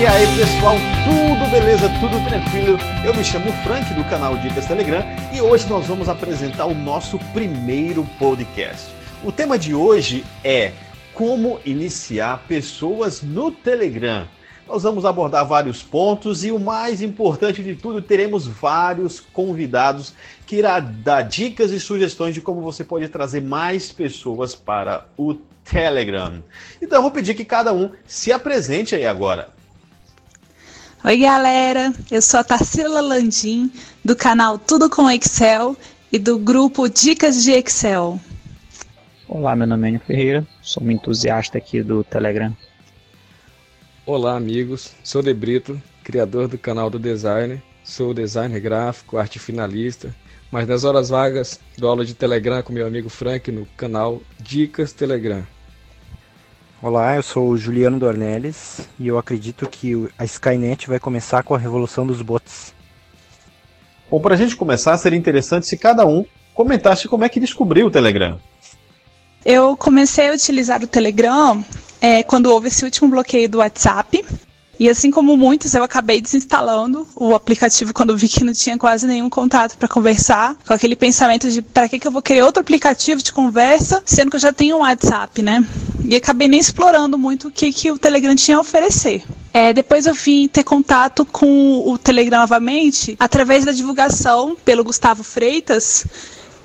E aí pessoal, tudo beleza, tudo tranquilo? Eu me chamo Frank do canal Dicas Telegram e hoje nós vamos apresentar o nosso primeiro podcast. O tema de hoje é como iniciar pessoas no Telegram. Nós vamos abordar vários pontos e o mais importante de tudo, teremos vários convidados que irá dar dicas e sugestões de como você pode trazer mais pessoas para o Telegram. Então eu vou pedir que cada um se apresente aí agora. Oi, galera. Eu sou a Tarsila Landim, do canal Tudo com Excel e do grupo Dicas de Excel. Olá, meu nome é Enio Ferreira, sou um entusiasta aqui do Telegram. Olá, amigos. Sou De Brito, criador do canal do Designer. Sou designer gráfico, arte finalista, mas nas horas vagas dou aula de Telegram com meu amigo Frank no canal Dicas Telegram. Olá, eu sou o Juliano Dornelles e eu acredito que a Skynet vai começar com a revolução dos bots. Bom, para a gente começar, seria interessante se cada um comentasse como é que descobriu o Telegram. Eu comecei a utilizar o Telegram é, quando houve esse último bloqueio do WhatsApp. E assim como muitos, eu acabei desinstalando o aplicativo quando vi que não tinha quase nenhum contato para conversar, com aquele pensamento de para que, que eu vou querer outro aplicativo de conversa, sendo que eu já tenho um WhatsApp, né? E acabei nem explorando muito o que, que o Telegram tinha a oferecer. É, depois eu vim ter contato com o Telegram novamente através da divulgação pelo Gustavo Freitas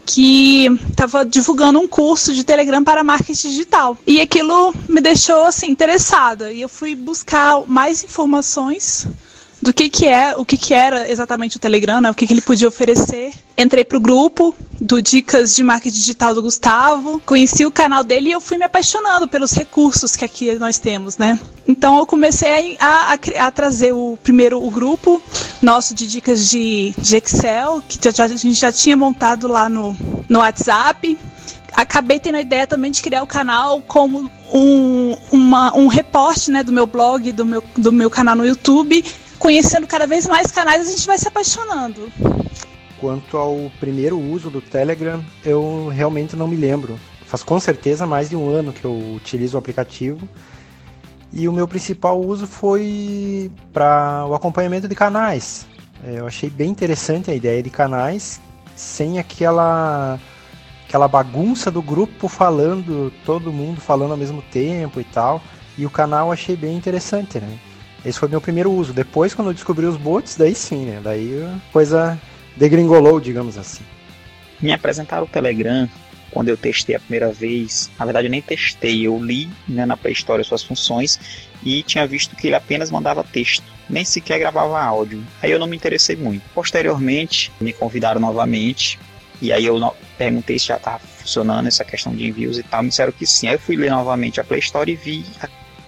que estava divulgando um curso de Telegram para marketing digital. E aquilo me deixou assim interessada. E eu fui buscar mais informações do que que é, o que que era exatamente o Telegram, né? o que que ele podia oferecer. Entrei pro grupo do Dicas de Marketing Digital do Gustavo, conheci o canal dele e eu fui me apaixonando pelos recursos que aqui nós temos, né? Então eu comecei a, a, a trazer o primeiro o grupo nosso de dicas de, de Excel, que já, a gente já tinha montado lá no, no WhatsApp, acabei tendo a ideia também de criar o canal como um, uma, um reporte né, do meu blog, do meu, do meu canal no YouTube, conhecendo cada vez mais canais, a gente vai se apaixonando. Quanto ao primeiro uso do Telegram, eu realmente não me lembro. Faz com certeza mais de um ano que eu utilizo o aplicativo. E o meu principal uso foi para o acompanhamento de canais. É, eu achei bem interessante a ideia de canais, sem aquela aquela bagunça do grupo falando, todo mundo falando ao mesmo tempo e tal. E o canal achei bem interessante, né? Esse foi meu primeiro uso. Depois, quando eu descobri os bots, daí sim, né? Daí a coisa degringolou, digamos assim. Me apresentaram o Telegram quando eu testei a primeira vez. Na verdade, eu nem testei, eu li né, na pré-história suas funções e tinha visto que ele apenas mandava texto, nem sequer gravava áudio. Aí eu não me interessei muito. Posteriormente, me convidaram novamente e aí eu perguntei se já estava funcionando essa questão de envios e tal. Me disseram que sim. Aí eu fui ler novamente a Play Store e vi,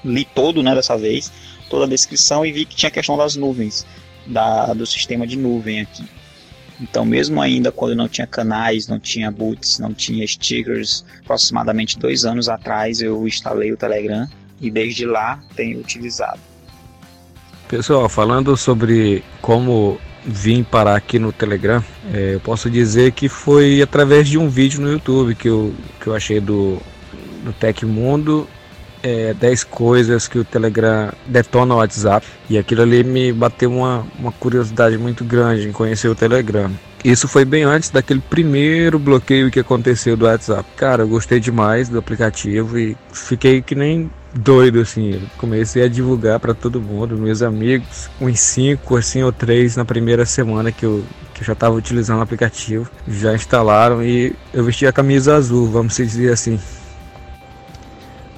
li todo, né, dessa vez toda a descrição e vi que tinha a questão das nuvens, da, do sistema de nuvem aqui. Então, mesmo ainda quando não tinha canais, não tinha boots, não tinha stickers, aproximadamente dois anos atrás eu instalei o Telegram e desde lá tenho utilizado. Pessoal, falando sobre como vim parar aqui no Telegram, é, eu posso dizer que foi através de um vídeo no YouTube que eu, que eu achei do, do Tecmundo é, 10 coisas que o Telegram detona o WhatsApp. E aquilo ali me bateu uma, uma curiosidade muito grande em conhecer o Telegram. Isso foi bem antes daquele primeiro bloqueio que aconteceu do WhatsApp. Cara, eu gostei demais do aplicativo e fiquei que nem doido assim. Comecei a divulgar para todo mundo, meus amigos, uns cinco assim ou três na primeira semana que eu, que eu já estava utilizando o aplicativo, já instalaram e eu vesti a camisa azul, vamos dizer assim.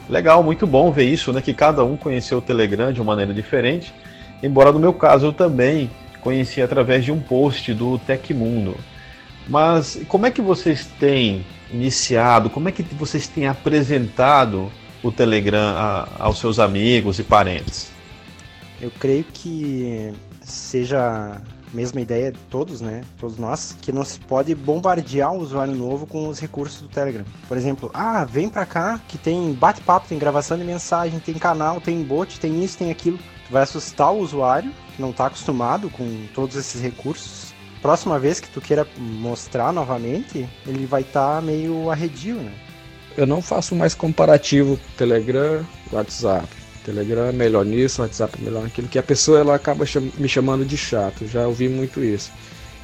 Legal, muito bom ver isso, né? Que cada um conheceu o Telegram de uma maneira diferente. Embora no meu caso eu também conheci através de um post do Tecmundo. Mas como é que vocês têm iniciado, como é que vocês têm apresentado o Telegram a, aos seus amigos e parentes? Eu creio que seja mesma ideia de todos, né? Todos nós, que não se pode bombardear o usuário novo com os recursos do Telegram. Por exemplo, ah, vem pra cá que tem bate-papo, tem gravação de mensagem, tem canal, tem bot, tem isso, tem aquilo. Tu vai assustar o usuário que não tá acostumado com todos esses recursos. Próxima vez que tu queira mostrar novamente, ele vai estar tá meio arredio, né? Eu não faço mais comparativo Telegram, WhatsApp Telegram é melhor nisso, WhatsApp é melhor naquilo, que a pessoa ela acaba me chamando de chato. Já ouvi muito isso.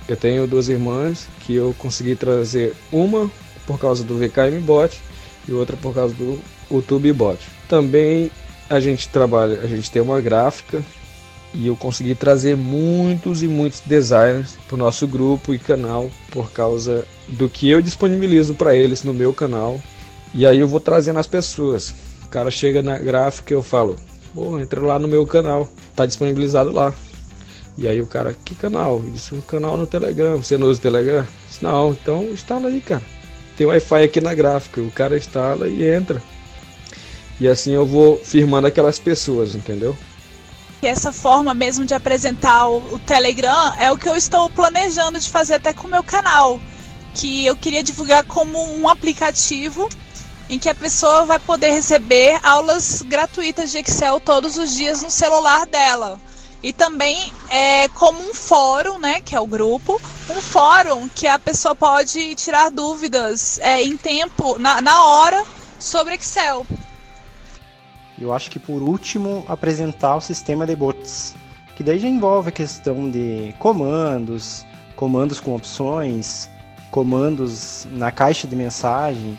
Eu tenho duas irmãs que eu consegui trazer uma por causa do VKM Bot e outra por causa do YouTube Bot. Também a gente trabalha, a gente tem uma gráfica e eu consegui trazer muitos e muitos designers para o nosso grupo e canal por causa do que eu disponibilizo para eles no meu canal. E aí eu vou trazendo as pessoas. Cara chega na gráfica e eu falo, pô, entra lá no meu canal, tá disponibilizado lá. E aí o cara, que canal? Eu disse, um canal no Telegram, você não usa o Telegram? Disse, não, então instala aí, cara. Tem Wi-Fi aqui na gráfica, o cara instala e entra. E assim eu vou firmando aquelas pessoas, entendeu? E essa forma mesmo de apresentar o, o Telegram é o que eu estou planejando de fazer até com o meu canal. Que eu queria divulgar como um aplicativo em que a pessoa vai poder receber aulas gratuitas de Excel todos os dias no celular dela. E também é como um fórum, né, que é o grupo, um fórum que a pessoa pode tirar dúvidas é, em tempo, na, na hora, sobre Excel. Eu acho que por último apresentar o sistema de bots, que daí já envolve a questão de comandos, comandos com opções, comandos na caixa de mensagem.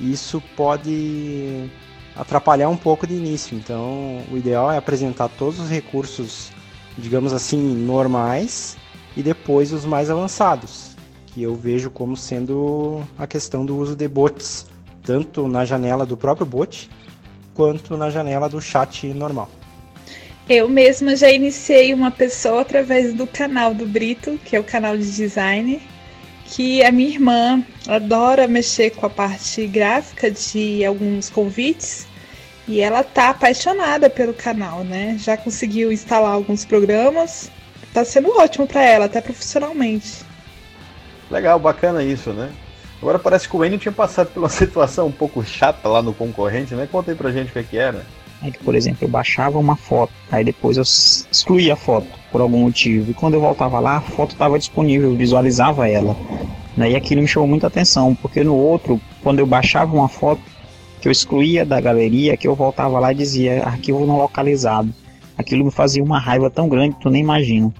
Isso pode atrapalhar um pouco de início. Então, o ideal é apresentar todos os recursos, digamos assim, normais e depois os mais avançados, que eu vejo como sendo a questão do uso de bots, tanto na janela do próprio bot quanto na janela do chat normal. Eu mesma já iniciei uma pessoa através do canal do Brito, que é o canal de design, que a minha irmã adora mexer com a parte gráfica de alguns convites e ela tá apaixonada pelo canal, né? Já conseguiu instalar alguns programas. Tá sendo ótimo para ela, até profissionalmente. Legal, bacana isso, né? Agora parece que o Enio tinha passado por uma situação um pouco chata lá no concorrente, né? Conta aí pra gente o que, é que era. É que, por exemplo, eu baixava uma foto, aí depois eu excluía a foto por algum motivo. E quando eu voltava lá, a foto estava disponível, eu visualizava ela. Né? E aquilo me chamou muita atenção, porque no outro, quando eu baixava uma foto, que eu excluía da galeria, que eu voltava lá e dizia arquivo não localizado. Aquilo me fazia uma raiva tão grande que tu nem imagina.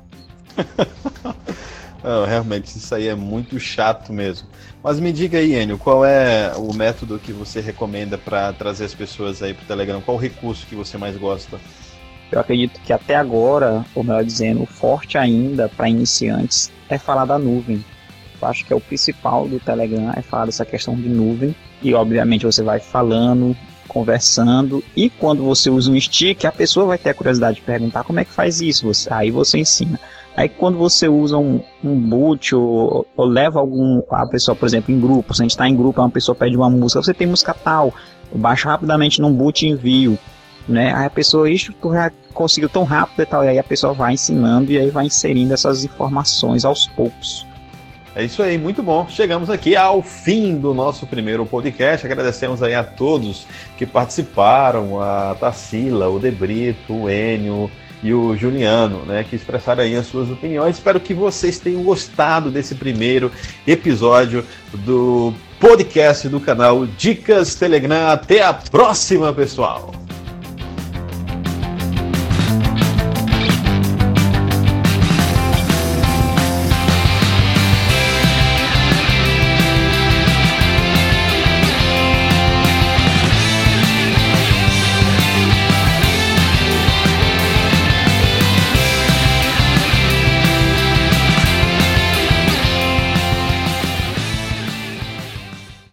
não, realmente, isso aí é muito chato mesmo. Mas me diga aí, Enio, qual é o método que você recomenda para trazer as pessoas aí para o Telegram? Qual o recurso que você mais gosta? Eu acredito que até agora, ou melhor dizendo, o forte ainda para iniciantes é falar da nuvem. Eu acho que é o principal do Telegram é falar dessa questão de nuvem e obviamente você vai falando, conversando e quando você usa um stick, a pessoa vai ter a curiosidade de perguntar como é que faz isso, você, aí você ensina. Aí quando você usa um, um boot ou, ou, leva algum a pessoa, por exemplo, em grupo, se a gente está em grupo, uma pessoa pede uma música, você tem música tal, baixa rapidamente num boot e envio, né? Aí a pessoa, isso tu já conseguiu tão rápido e tal, e aí a pessoa vai ensinando e aí vai inserindo essas informações aos poucos. É isso aí, muito bom. Chegamos aqui ao fim do nosso primeiro podcast. Agradecemos aí a todos que participaram, a Tassila, o Debrito, o Enio e o Juliano, né, que expressaram aí as suas opiniões. Espero que vocês tenham gostado desse primeiro episódio do podcast do canal Dicas Telegram. Até a próxima, pessoal!